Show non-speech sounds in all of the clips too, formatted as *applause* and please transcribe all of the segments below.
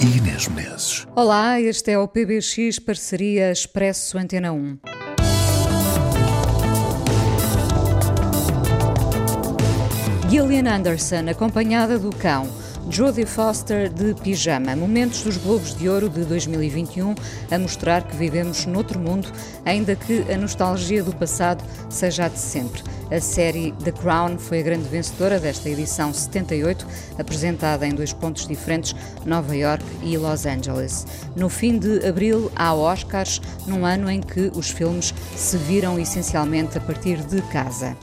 e Inês Menezes. Olá, este é o PBX Parceria Expresso Antena 1. Gillian Anderson, acompanhada do cão. Jodie Foster de pijama. Momentos dos Globos de Ouro de 2021 a mostrar que vivemos noutro mundo, ainda que a nostalgia do passado seja a de sempre. A série The Crown foi a grande vencedora desta edição 78, apresentada em dois pontos diferentes, Nova York e Los Angeles. No fim de abril há Oscars, num ano em que os filmes se viram essencialmente a partir de casa.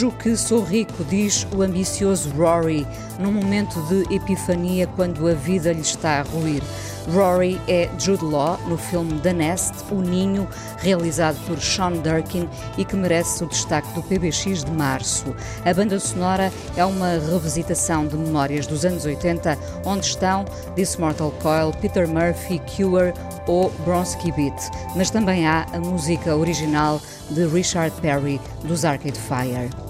Finjo que sou rico, diz o ambicioso Rory, num momento de epifania quando a vida lhe está a ruir. Rory é Jude Law no filme The Nest, O Ninho, realizado por Sean Durkin e que merece o destaque do PBX de março. A banda sonora é uma revisitação de memórias dos anos 80, onde estão This Mortal Coil, Peter Murphy, Cure ou Bronski Beat, mas também há a música original de Richard Perry, dos Arcade Fire.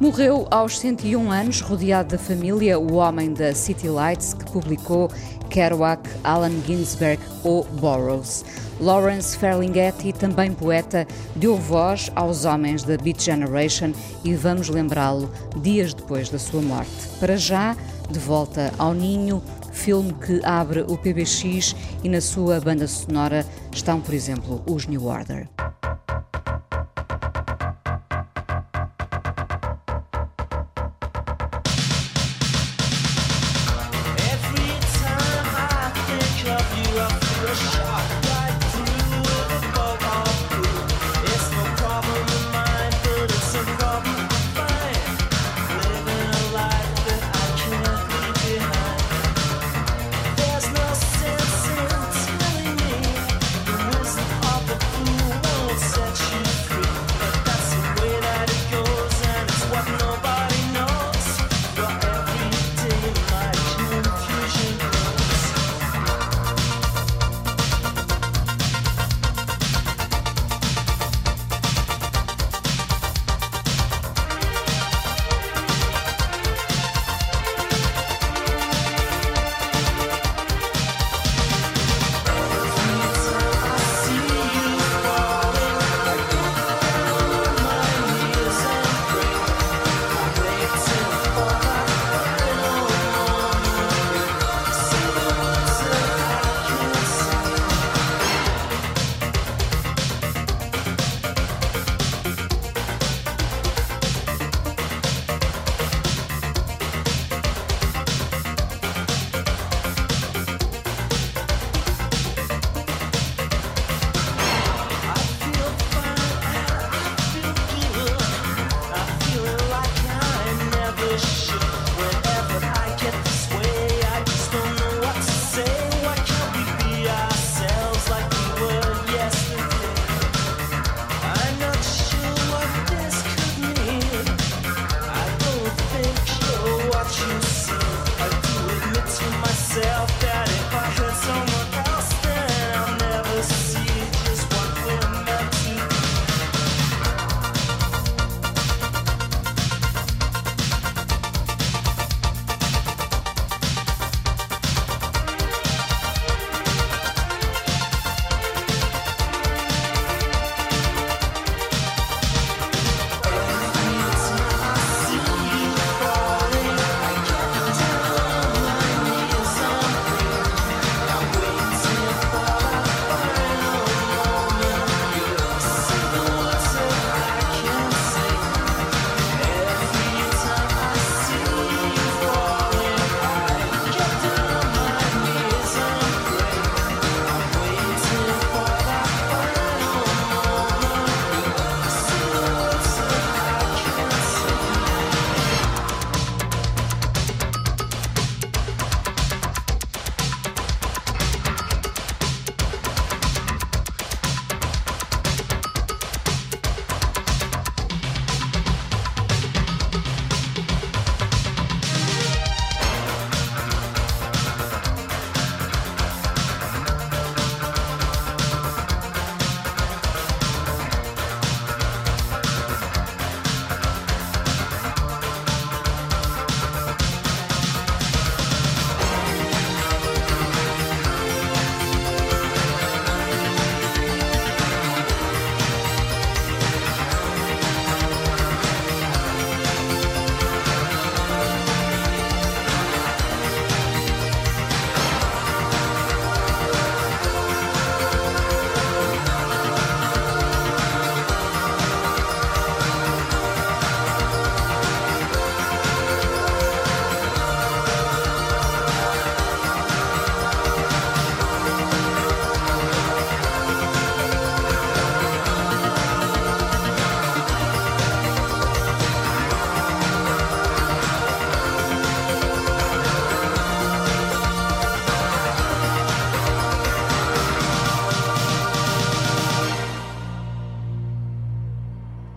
Morreu aos 101 anos, rodeado da família, o homem da City Lights, que publicou Kerouac, Allen Ginsberg ou Burroughs. Lawrence Ferlinghetti, também poeta, deu voz aos homens da Beat Generation e vamos lembrá-lo dias depois da sua morte. Para já, de volta ao ninho, filme que abre o PBX e na sua banda sonora estão, por exemplo, os New Order.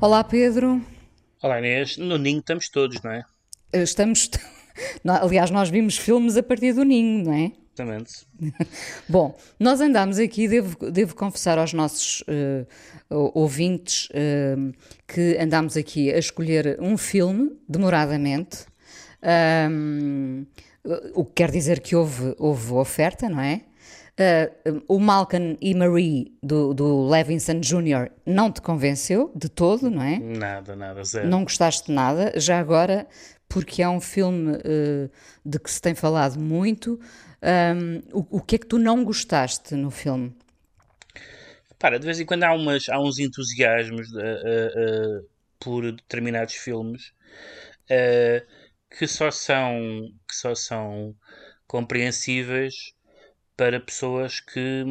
Olá, Pedro. Olá, Inês. No Ninho estamos todos, não é? Estamos. *laughs* Aliás, nós vimos filmes a partir do Ninho, não é? Exatamente. *laughs* Bom, nós andamos aqui, devo, devo confessar aos nossos uh, ouvintes uh, que andámos aqui a escolher um filme, demoradamente. Um, o que quer dizer que houve, houve oferta, não é? Uh, o Malcolm e Marie do, do Levinson Jr. não te convenceu de todo, não é? Nada, nada, zero. Não gostaste de nada. Já agora, porque é um filme uh, de que se tem falado muito, um, o, o que é que tu não gostaste no filme? Para, de vez em quando há, umas, há uns entusiasmos uh, por determinados filmes que só são que só são compreensíveis para pessoas que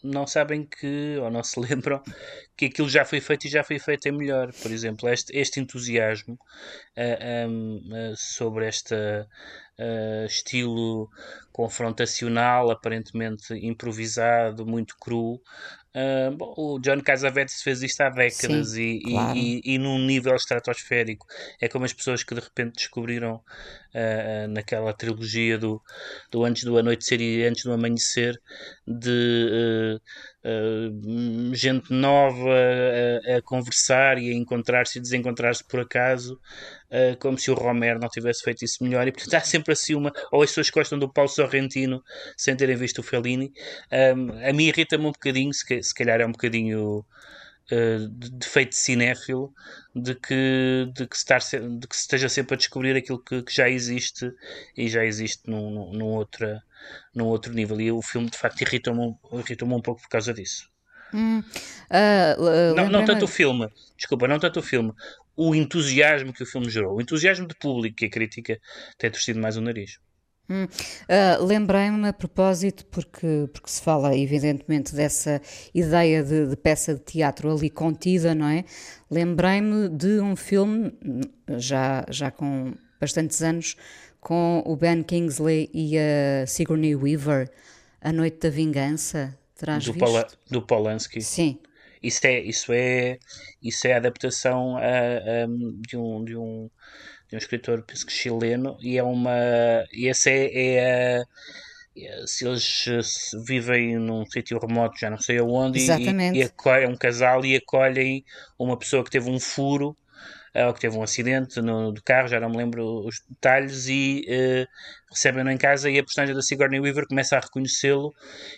não sabem que, ou não se *laughs* lembram, que aquilo já foi feito e já foi feito em melhor. Por exemplo, este, este entusiasmo uh, um, uh, sobre este uh, estilo confrontacional, aparentemente improvisado, muito cru, Uh, bom, o John Casavetes fez isto há décadas Sim, e, claro. e, e, e, num nível estratosférico. É como as pessoas que de repente descobriram uh, naquela trilogia do, do Antes do Anoitecer e Antes do Amanhecer de uh, gente nova a, a, conversar e a encontrar-se e desencontrar-se por acaso, como se o Romero não tivesse feito isso melhor. E portanto há sempre assim uma. Ou as pessoas gostam do Paulo Sorrentino sem terem visto o Fellini. Um, a mim irrita-me um bocadinho, se, se calhar é um bocadinho. Uh, de defeito cinéfilo de que, de, que estar, de que se esteja sempre a descobrir aquilo que, que já existe e já existe num, num, outra, num outro nível. E o filme de facto irritou-me irritou um pouco por causa disso. Hum, uh, não, não tanto o filme, desculpa, não tanto o filme, o entusiasmo que o filme gerou, o entusiasmo de público que a crítica tem torcido mais o nariz. Hum. Uh, Lembrei-me a propósito, porque, porque se fala evidentemente dessa ideia de, de, peça de teatro ali contida, não é? Lembrei-me de um filme, já, já com bastantes anos, com o Ben Kingsley e a Sigourney Weaver, A Noite da Vingança. Terás do, Pola, do Polanski. Sim. Isso é, isso é, isso é a adaptação a, a, de um. De um de um escritor, penso que chileno, e é uma. E essa é, é a se eles vivem num sítio remoto, já não sei aonde, Exatamente. e, e é um casal e acolhem uma pessoa que teve um furo ou que teve um acidente no, do carro, já não me lembro os detalhes, e uh, recebem-no em casa e a personagem da Sigourney Weaver começa a reconhecê-lo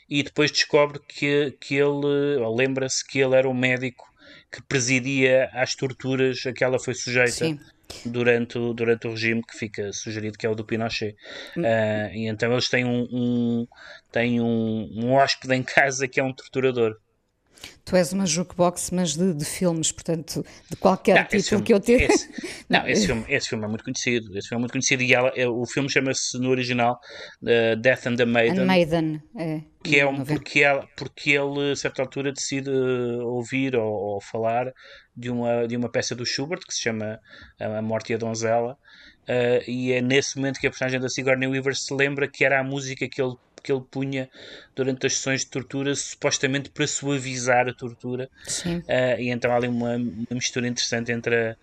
e depois descobre que, que ele, ou lembra-se que ele era o médico que presidia às torturas a que ela foi sujeita. Sim durante o, durante o regime que fica sugerido que é o do Pinochet. Uh, e então eles têm um, um, têm um, um hóspede em casa que é um torturador. Tu és uma jukebox, mas de, de filmes, portanto, de qualquer não, título filme, que eu tenha. Esse, *laughs* não, esse filme, esse filme é muito conhecido. Esse filme é muito conhecido e ela, é, o filme chama-se no original uh, Death and the Maiden. And Maiden, é. Que é um, porque, ela, porque ele, a certa altura, decide ouvir ou, ou, falar de uma, de uma peça do Schubert que se chama A Morte e a Donzela. Uh, e é nesse momento que a personagem da Sigourney Weaver se lembra que era a música que ele que ele punha durante as sessões de tortura, supostamente para suavizar a tortura. Sim. Uh, e então há ali uma, uma mistura interessante entre, a,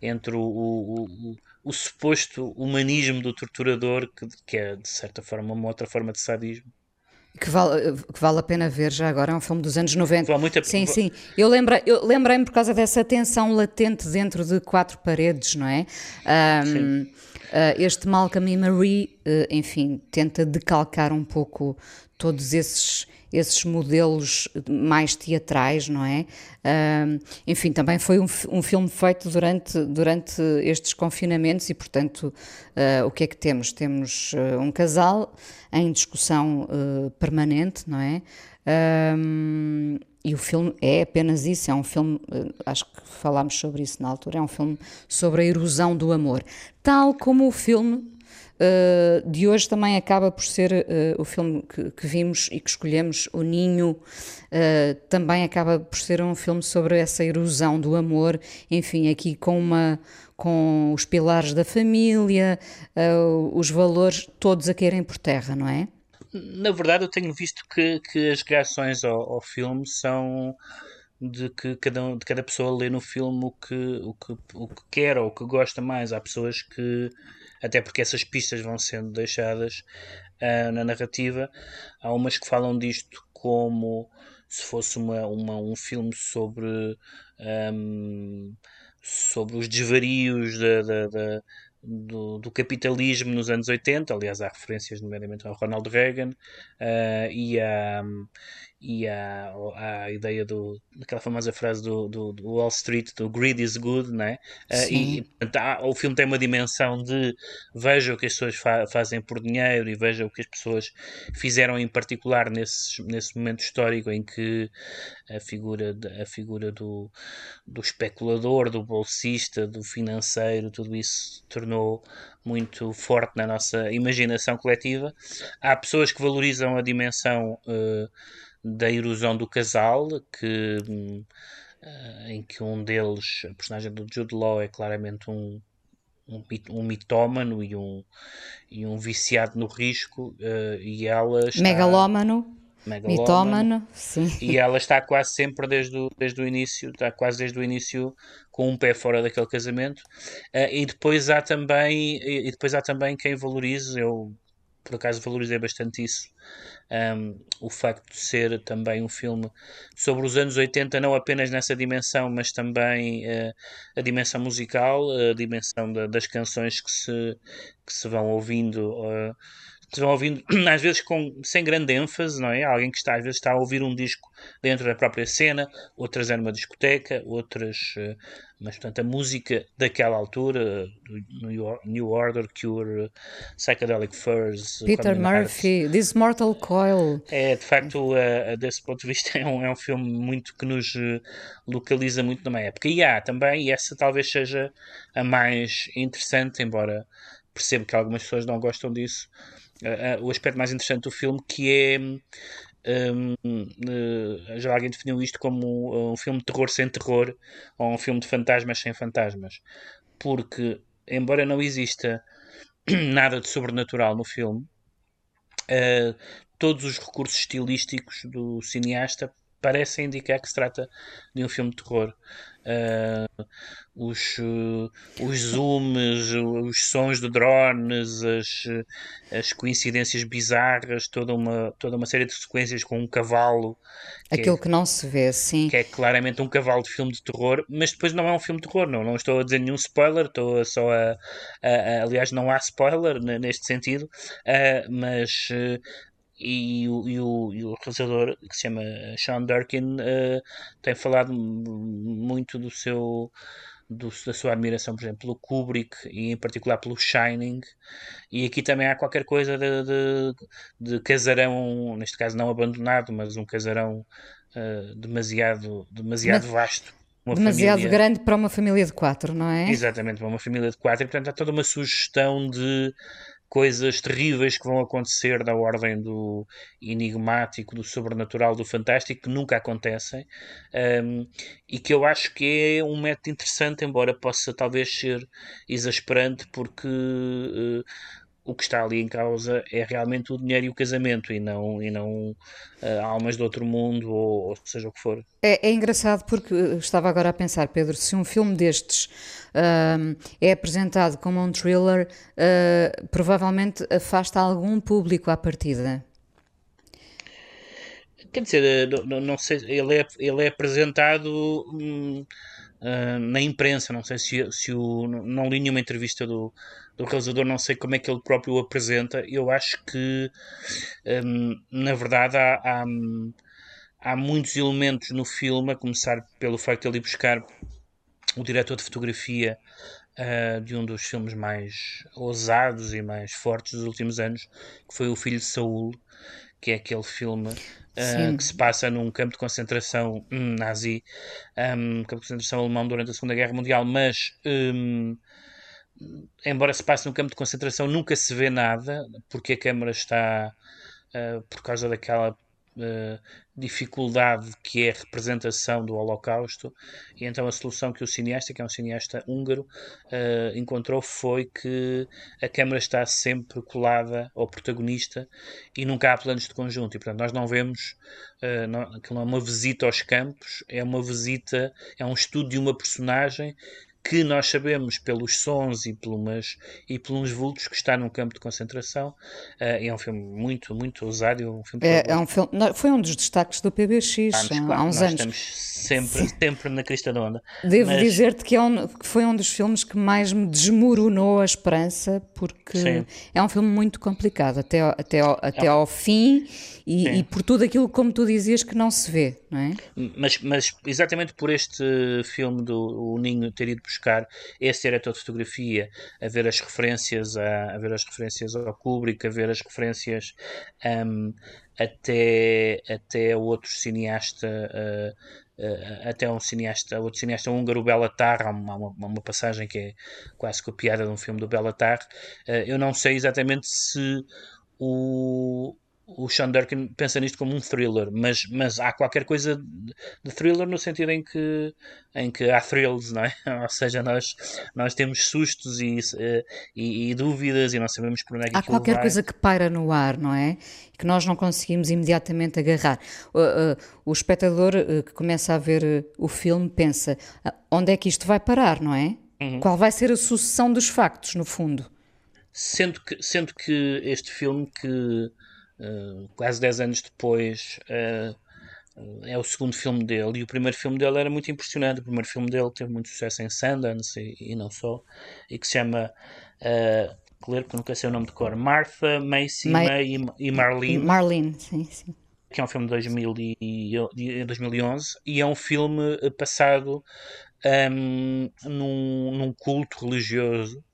entre o, o, o, o, suposto humanismo do torturador, que, que é de certa forma uma outra forma de sadismo. Que vale, que vale a pena ver já agora, é um filme dos anos 90. Vale muito a... Sim, sim. Eu lembrei-me eu lembrei por causa dessa tensão latente dentro de quatro paredes, não é? Um, sim este Malcolm e Marie, uh, enfim, tenta decalcar um pouco todos esses, esses modelos mais teatrais, não é? Uh, enfim, também foi um, um, filme feito durante, durante estes confinamentos e, portanto, o que é que temos? Temos um casal em discussão permanente, não é? E o filme é apenas isso, é um filme, eh, acho que falámos sobre isso na altura, é um filme sobre a erosão do amor. Tal como o filme uh, de hoje também acaba por ser uh, o filme que, que, vimos e que escolhemos, O Ninho, uh, também acaba por ser um filme sobre essa erosão do amor, enfim, aqui com uma com os pilares da família, os valores todos a caírem por terra, não é? Na verdade, eu tenho visto que, que as reações ao, ao filme são de que cada, de cada pessoa lê no filme o que, o, que, o que quer ou o que gosta mais. Há pessoas que, até porque essas pistas vão sendo deixadas uh, na narrativa, há umas que falam disto como se fosse uma, uma um filme sobre, um, sobre os desvarios da, da, da do, do, capitalismo nos anos 80, aliás há referências nomeadamente ao Ronald Reagan uh, e, a, e a, a ideia do, daquela famosa frase do, do, do, Wall Street, do greed is good, né? Uh, e há, o filme tem uma dimensão de veja o que as pessoas fa fazem por dinheiro e veja o que as pessoas fizeram em particular nesse, nesse momento histórico em que a figura, a figura do, do especulador, do bolsista, do financeiro, tudo isso tornou muito forte na nossa imaginação coletiva. Há pessoas que valorizam a dimensão uh, da erosão do casal, que, uh, em que um deles, a personagem do Jude Law, é claramente um, um, um mitómano e um, e um viciado no risco, uh, e ela está... Megalómano. Mitómano, sim. E ela está quase sempre desde o, desde o início, está quase desde o início com um pé fora daquele casamento. Uh, e depois há também e depois há também quem valorize, eu por acaso valorizei bastante isso, um, o facto de ser também um filme sobre os anos 80, não apenas nessa dimensão, mas também uh, a dimensão musical, a dimensão da, das canções que se, que se vão ouvindo. Uh, se vão ouvindo, *clears throat* às vezes com, sem grande ênfase, não é? Alguém que está, às vezes está a ouvir um disco dentro da própria cena, outras é numa discoteca, outras, uh, mas portanto a música daquela altura, do New Order, Cure, Psychedelic Furs, Peter Murphy, This Mortal Coil. É, de facto, uh, desse ponto de vista, *laughs* é um, é um filme muito que nos localiza muito numa época. E há também, e essa talvez seja a mais interessante, embora percebo que algumas pessoas não gostam disso, uh, o aspecto mais interessante do filme, que é. Um, uh, já alguém definiu isto como um filme de terror sem terror ou um filme de fantasmas sem fantasmas, porque, embora não exista *clears throat* nada de sobrenatural no filme, uh, todos os recursos estilísticos do cineasta parecem indicar que se trata de um filme de terror. Uh, os, uh, os zooms, os sons de drones, as, as coincidências bizarras, toda uma, toda uma série de sequências com um cavalo. Que Aquilo é, que não se vê, sim. Que é claramente um cavalo de filme de terror, mas depois não é um filme de terror, não. Não estou a dizer nenhum spoiler, estou só a. a, a aliás, não há spoiler neste sentido, uh, mas e o, e, o, e o realizador que se chama Sean Durkin uh, tem falado muito do seu do, da sua admiração, por exemplo, pelo Kubrick e em particular pelo Shining. E aqui também há qualquer coisa de, de, de casarão, neste caso não abandonado, mas um casarão uh, demasiado, demasiado vasto. demasiado família... grande para uma família de quatro, não é? Exatamente, para uma família de quatro. E portanto há toda uma sugestão de coisas terríveis que vão acontecer da ordem do enigmático, do sobrenatural, do fantástico, que nunca acontecem, um, e que eu acho que é um método interessante, embora possa talvez ser exasperante, porque uh, o que está ali em causa é realmente o dinheiro e o casamento e não, e não uh, almas de outro mundo ou, ou, seja o que for. É, é, engraçado porque estava agora a pensar, Pedro, se um filme destes uh, é apresentado como um thriller, uh, provavelmente afasta algum público à partida. Quer dizer, não, não sei, ele é, ele é apresentado. Hum, uh, na imprensa. Não sei se, se o. Não li nenhuma entrevista do, do realizador, não sei como é que ele próprio o apresenta. Eu acho que, um, na verdade, há, há, há, muitos elementos no filme, a começar pelo facto de ele ir buscar o diretor de fotografia uh, de um dos filmes mais ousados e mais fortes dos últimos anos, que foi O Filho de Saul, que é aquele filme uh, que se passa num campo de concentração um, nazi, um, campo de concentração alemão durante a Segunda Guerra Mundial, mas um, embora se passe num campo de concentração, nunca se vê nada, porque a câmara está, uh, por causa daquela uh, dificuldade que é a representação do Holocausto, e então a solução que o cineasta, que é um cineasta húngaro, uh, encontrou foi que a câmara está sempre colada ao protagonista e nunca há planos de conjunto, e portanto nós não vemos, uh, não, aquilo é uma visita aos campos, é uma visita, é um estudo de uma personagem que nós sabemos pelos sons e, pelumas, e pelos vultos que está num campo de concentração. Uh, é um filme muito, muito ousado. Um filme é, é um filme, foi um dos destaques do PBX anos, há, claro, há uns anos. Estamos sempre, sempre na crista da onda. Devo Mas- dizer-te que, é um- que foi um dos filmes que mais me desmoronou a esperança, porque Sim. é um filme muito complicado até ao, até ao, até ao fim e, e por tudo aquilo, como tu dizias, que não se vê, não é? Mas, mas exatamente por este filme do o Ninho ter ido buscar esse diretor de fotografia, a ver as referências a, a ver as referências ao Kubrick, a ver as referências hum, até até outro cineasta uh, até um cineasta outro cineasta húngaro, Belatar, há uma, uma, uma passagem que é quase copiada de um filme do Belatar. Uh, eu não sei exatamente se o o Sean Durkin pensa nisto como um thriller, mas, mas há qualquer coisa de thriller no sentido em que, em que há thrills, não é? *laughs* Ou seja, nós, nós temos sustos e, eh, e, e dúvidas e não sabemos por onde é que Há qualquer vai. coisa que paira no ar, não é? Que nós não conseguimos imediatamente agarrar. Uh, uh, o espectador uh, que começa a ver o filme pensa: "Ah, onde é que isto vai parar, não é? Uhum. Qual vai ser a sucessão dos factos, no fundo? Sendo que, sendo que este filme, que eh, quase 10 anos depois eh, é o segundo filme dele, e o primeiro filme dele era muito impressionante. O primeiro filme dele teve muito sucesso em Sundance e, e não só, e que se chama. Uh, ler porque nunca sei o nome de cor. Martha, Macy, Ma- May e, Marlene. Marlene, sim, sim. que é um filme de 2000 e, de 2011 e é um filme passado ahm, num, num culto religioso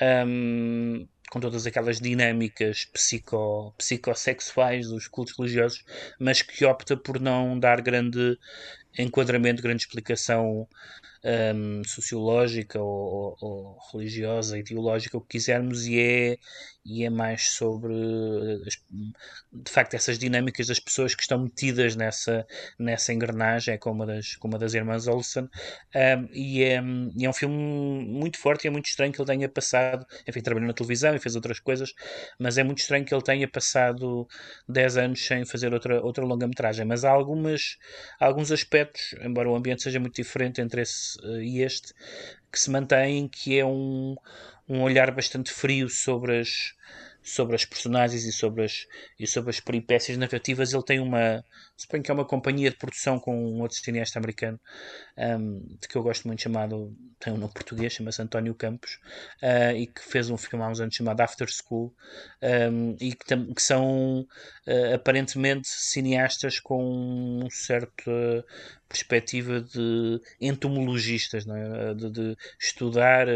ahm, com todas aquelas dinâmicas psico, psicossexuais dos cultos religiosos, mas que opta por não dar grande enquadramento, grande explicação ahm, sociológica ou, ou- ou religiosa, ideológica, o que quisermos, e é, e é mais sobre de facto essas dinâmicas das pessoas que estão metidas nessa, nessa engrenagem, é como a das, como a das irmãs Olsen, um, e, é, e é um filme muito forte e é muito estranho que ele tenha passado, enfim, trabalhou na televisão e fez outras coisas, mas é muito estranho que ele tenha passado 10 anos sem fazer outra, outra longa-metragem, mas há algumas, há alguns aspectos, embora o ambiente seja muito diferente entre esse e este, que se mantêm, que é um, um olhar bastante frio sobre as, sobre as personagens e sobre as, e sobre as peripécias narrativas. Ele tem uma, suponho que é uma companhia de produção com um outro cineasta americano, um, de que eu gosto muito, chamado, tem um nome português, chama-se António Campos, uh, e que fez um filme há uns anos chamado After School, um, e que, que são uh, aparentemente cineastas com um certo uh, perspectiva de entomologistas, é? de, de estudar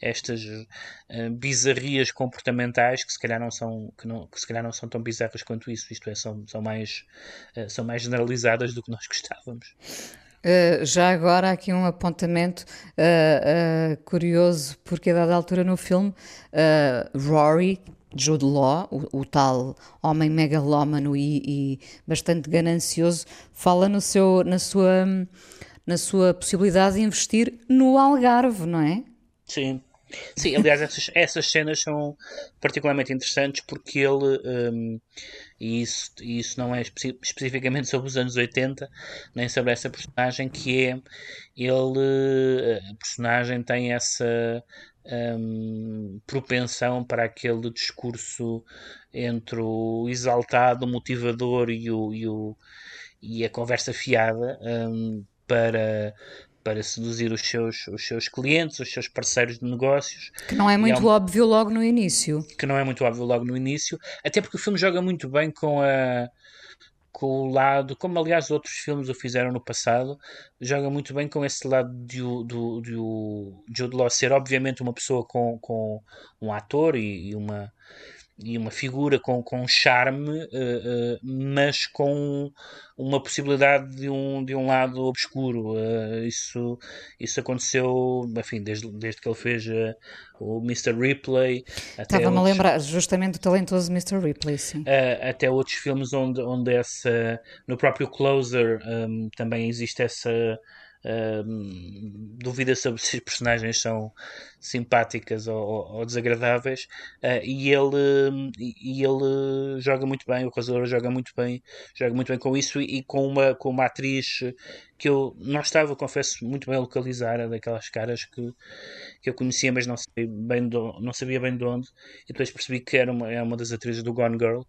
estas uh, bizarrias comportamentais que se calhar não são que, não, que se calhar não são tão bizarras quanto isso, isto é, são, são, mais, uh, são mais generalizadas do que nós gostávamos. Uh, já agora aqui um apontamento uh, uh, curioso, porque a dada altura no filme, Rory, Jude Law, o, o tal homem megalómano e, e bastante ganancioso, fala no seu, na, sua, na sua possibilidade de investir no Algarve, não é? Sim. Sim, aliás, essas, essas cenas são particularmente interessantes porque ele, um, e isso, isso não é especi especificamente sobre os anos 80, nem sobre essa personagem, que é ele, a personagem tem essa um, propensão para aquele discurso entre o exaltado, o motivador e, o, e, o, e a conversa fiada um, para para seduzir os seus, os seus clientes, os seus parceiros de negócios. Que não é muito é um, óbvio logo no início. Que não é muito óbvio logo no início, até porque o filme joga muito bem com a com o lado, como aliás outros filmes o fizeram no passado, joga muito bem com esse lado de o, do, de o Jude Law ser obviamente uma pessoa com, com um ator e, e uma e uma figura com, com charme, uh, uh, mas com uma possibilidade de um, de um lado obscuro. Uh, isso, isso aconteceu, enfim, desde, desde que ele fez o Mr. Ripley. Estava-me a lembrar justamente do talentoso Mr. Ripley, sim. até outros filmes onde, onde essa, no próprio Closer um, também existe essa Uh, duvida sobre se as personagens são simpáticas ou, ou desagradáveis. Uh, e ele e ele joga muito bem o Rosador joga muito bem joga muito bem com isso e, e, com uma com uma atriz que eu não estava confesso muito bem a localizar daquelas caras que, que eu conhecia mas não sabia bem de, não sabia bem de onde. E depois percebi que era uma, é uma das atrizes do Gone Girl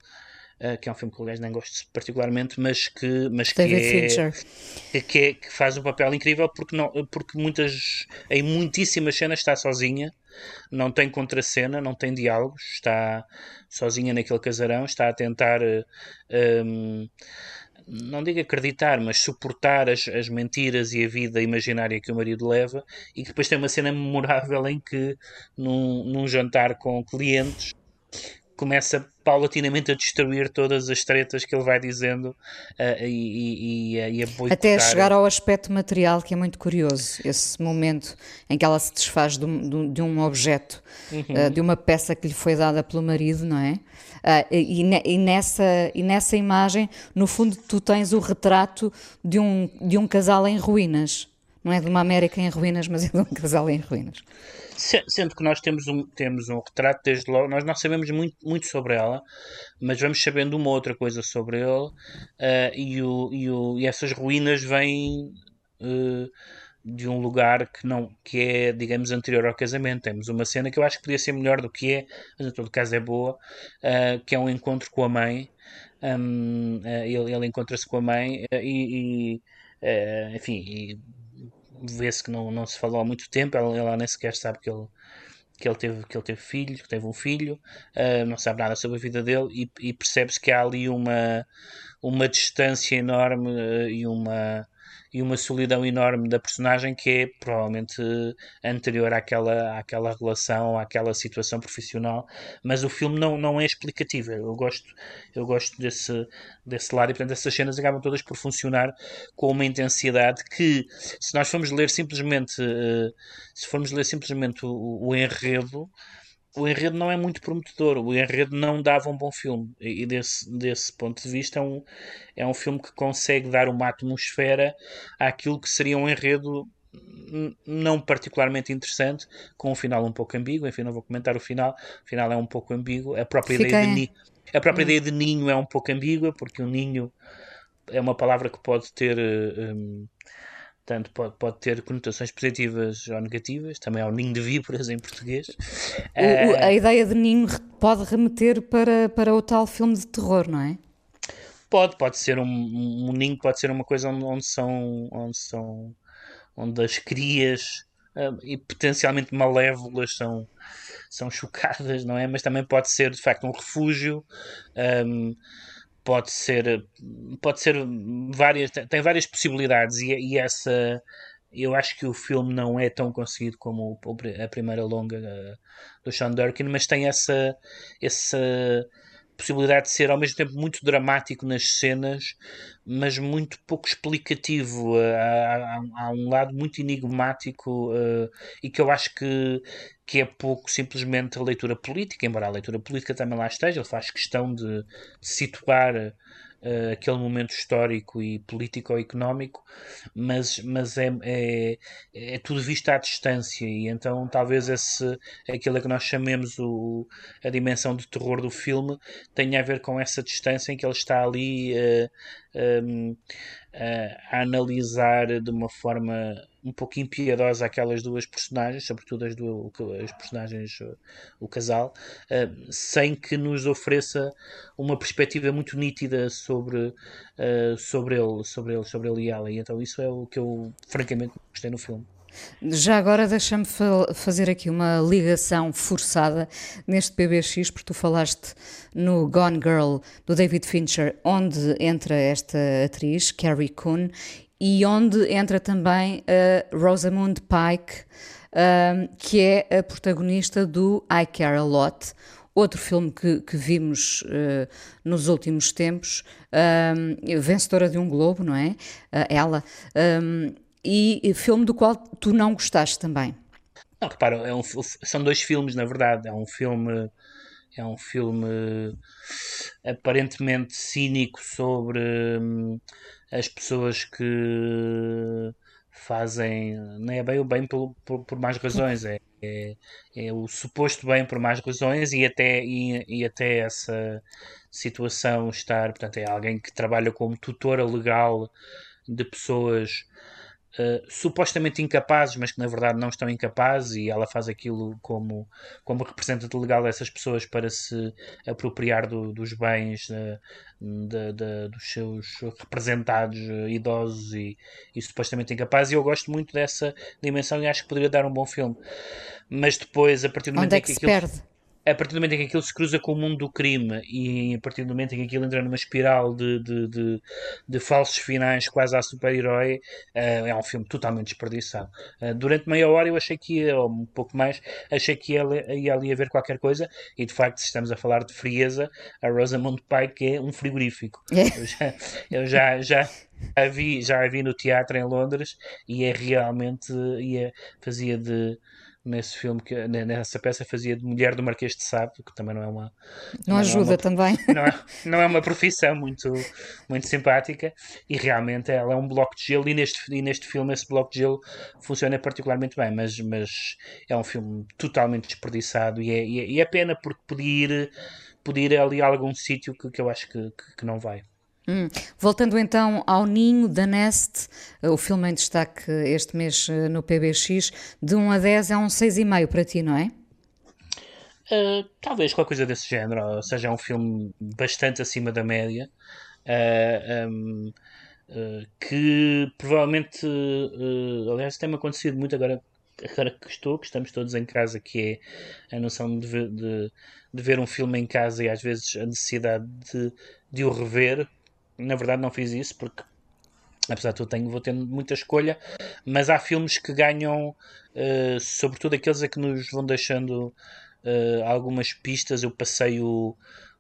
Uh, que é um filme que aliás nem gosto particularmente, mas que, mas que, é, que, é, que faz um papel incrível porque, não, porque muitas, em muitíssimas cenas está sozinha, não tem contracena, não tem diálogos, está sozinha naquele casarão, está a tentar. Uh, um, não digo acreditar, mas suportar as, as mentiras e a vida imaginária que o marido leva, e que depois tem uma cena memorável em que, num, num jantar com clientes, começa paulatinamente a destruir todas as tretas que ele vai dizendo uh, e, e, e, a boicotar. Até chegar ao aspecto material, que é muito curioso, esse momento em que ela se desfaz de um, de um objeto, uhum. uh, de uma peça que lhe foi dada pelo marido, não é? Uh, e, e, nessa, e nessa imagem, no fundo, tu tens o retrato de um, de um casal em ruínas. Não é de uma América em ruínas, mas é de um casal em ruínas. Sendo que nós temos um, temos um retrato, desde logo, nós não sabemos muito, muito sobre ela, mas vamos sabendo uma outra coisa sobre ele, uh, e, o, e, o, e essas ruínas vêm uh, de um lugar que, não, que é, digamos, anterior ao casamento. Temos uma cena que eu acho que podia ser melhor do que é, mas em todo caso é boa, uh, que é um encontro com a mãe. Um, ele, ele encontra-se com a mãe e, e enfim, vê-se que não, não se falou há muito tempo, ela, ela nem sequer sabe que ele, que ele teve, que ele teve filho, que teve um filho, uh, não sabe nada sobre a vida dele e, e percebe-se que há ali uma, uma distância enorme uh, e uma e uma solidão enorme da personagem que é provavelmente anterior àquela, àquela relação, àquela situação profissional, mas o filme não, não é explicativo. Eu gosto, eu gosto desse, desse lado e, portanto, essas cenas acabam todas por funcionar com uma intensidade que, se nós formos ler simplesmente, uh, se formos ler simplesmente o, o enredo, o enredo não é muito prometedor, o enredo não dava um bom filme, e desse, desse ponto de vista é um, é um filme que consegue dar uma atmosfera àquilo que seria um enredo não particularmente interessante, com um final um pouco ambíguo, enfim, não vou comentar o final, o final é um pouco ambíguo, a própria, ideia de, a própria hum. ideia de ninho é um pouco ambígua, porque o ninho é uma palavra que pode ter... Eh, um, Portanto, pode, pode ter conotações positivas ou negativas, também ao ninho de víboras em português. O, uh, a ideia de ninho pode remeter para, para o tal filme de terror, não é? Pode, pode ser um, um ninho, pode ser uma coisa onde, onde são, onde são, onde as crias uh, e potencialmente malévolas são, são chocadas, não é? Mas também pode ser de facto um refúgio. Um, pode ser pode ser várias tem várias possibilidades e, e, essa eu acho que o filme não é tão conseguido como a primeira longa uh, do Sean Durkin mas tem essa essa possibilidade de ser ao mesmo tempo muito dramático nas cenas, mas muito pouco explicativo. Eh, há, há, há um lado muito enigmático uh, e que eu acho que, que é pouco simplesmente a leitura política, embora a leitura política também lá esteja, ele faz questão de, de situar uh, aquele momento histórico e político-económico, mas, mas é, é, é, tudo visto à distância. E então talvez esse, aquilo que nós chamemos o, a dimensão de terror do filme tenha a ver com essa distância em que ele está ali uh, eh, um, a analisar de uma forma um pouco impiedosa aquelas duas personagens, sobretudo as, duas, as personagens, o casal, uh, sem que nos ofereça uma perspectiva muito nítida sobre, uh, sobre ele, sobre ele, sobre ele e ela. E então isso é o que eu francamente gostei no filme. Já agora deixa-me fa fazer aqui uma ligação forçada neste PBX, porque tu falaste no Gone Girl do David Fincher, onde entra esta atriz, Carrie Coon, e onde entra também a Rosamund Pike, um, que é a protagonista do I Care a Lot, outro filme que, que vimos uh, nos últimos tempos, uh, vencedora de um Globo, não é? Uh, ela. Um, e filme do qual tu não gostaste também. Não, repara, é um, são dois filmes, na verdade. É um filme. É um filme aparentemente cínico sobre hum, as pessoas que fazem. Não é bem o bem por, por, por mais razões, é, é, é, o suposto bem por mais razões e até, e, e até essa situação estar. Portanto, é alguém que trabalha como tutora legal de pessoas uh, supostamente incapazes, mas que na verdade não estão incapazes, e ela faz aquilo como, como representante legal dessas pessoas para se apropriar do, dos bens uh, de, de, dos seus representados uh, idosos e, e, supostamente incapazes. E eu gosto muito dessa dimensão e acho que poderia dar um bom filme. Mas depois, a partir do momento Onde é que, que se aquilo... perde? A partir do momento em que aquilo se cruza com o mundo do crime e a partir do momento em que aquilo entra numa espiral de, de, de, de falsos finais quase a super-herói, uh, é um filme totalmente desperdiçado. Uh, durante meia hora eu achei que ia, ou um pouco mais, achei que ia, ia ali haver qualquer coisa e de facto, se estamos a falar de frieza, a Rosamund Pike é um frigorífico. *laughs* É. Eu já, eu já, já a vi, já a vi no teatro em Londres e é realmente ia, fazia de nesse filme, que, nessa peça fazia de mulher do Marquês de Sá, que também não é uma. Não ajuda não é uma, também. *laughs* Não é, não é uma profissão muito, muito simpática e realmente ela é um bloco de gelo e neste, e neste filme esse bloco de gelo funciona particularmente bem, mas, mas é um filme totalmente desperdiçado e é, e é, e é pena porque podia ir, podia ir ali a algum sítio que, que eu acho que, que, que não vai. Hum. Voltando então ao Ninho da Nest, o filme em destaque este mês eh, no PBX, de 1 a 10 é um 6,5 para ti, não é? Uh, talvez qualquer coisa desse género, ou seja, é um filme bastante acima da média, uh, eh, um, uh, que provavelmente, aliás, tem-me acontecido muito agora, agora que estou, que estamos todos em casa, que é a noção de ver, de, de ver um filme em casa e às vezes a necessidade de, de o rever, na verdade não fiz isso porque apesar de tudo tenho, vou tendo muita escolha, mas há filmes que ganham, uh, sobretudo aqueles a que nos vão deixando uh, algumas pistas. Eu passei o,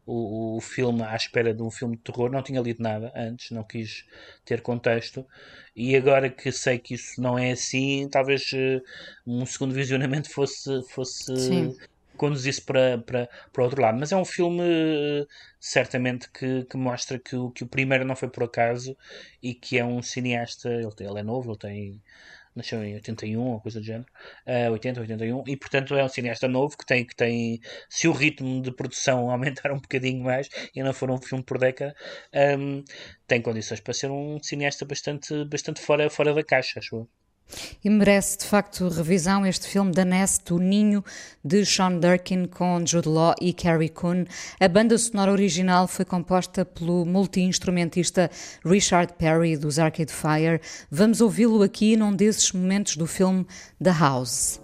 o, o, filme à espera de um filme de terror, não tinha lido nada antes, não quis ter contexto, e agora que sei que isso não é assim, talvez uh, um segundo visionamento fosse, fosse conduzisse para, para, para outro lado. Mas é um filme, certamente, que, que mostra que, que o primeiro não foi por acaso e que é um cineasta. Ele, ele é novo, ele tem nasceu em 81 ou coisa do género, uh, 80, 81, e portanto é um cineasta novo que tem, que tem, se o ritmo de produção *laughs* aumentar um bocadinho mais e não for um filme por década, um, tem condições para ser um cineasta bastante, bastante fora, fora da caixa, acho eu. E merece de facto revisão este filme da Nest, O Ninho, de Sean Durkin com Jude Law e Carrie Coon. A banda sonora original foi composta pelo multi-instrumentista Richard Perry dos Arcade Fire. Vamos ouvi-lo aqui num desses momentos do filme The House.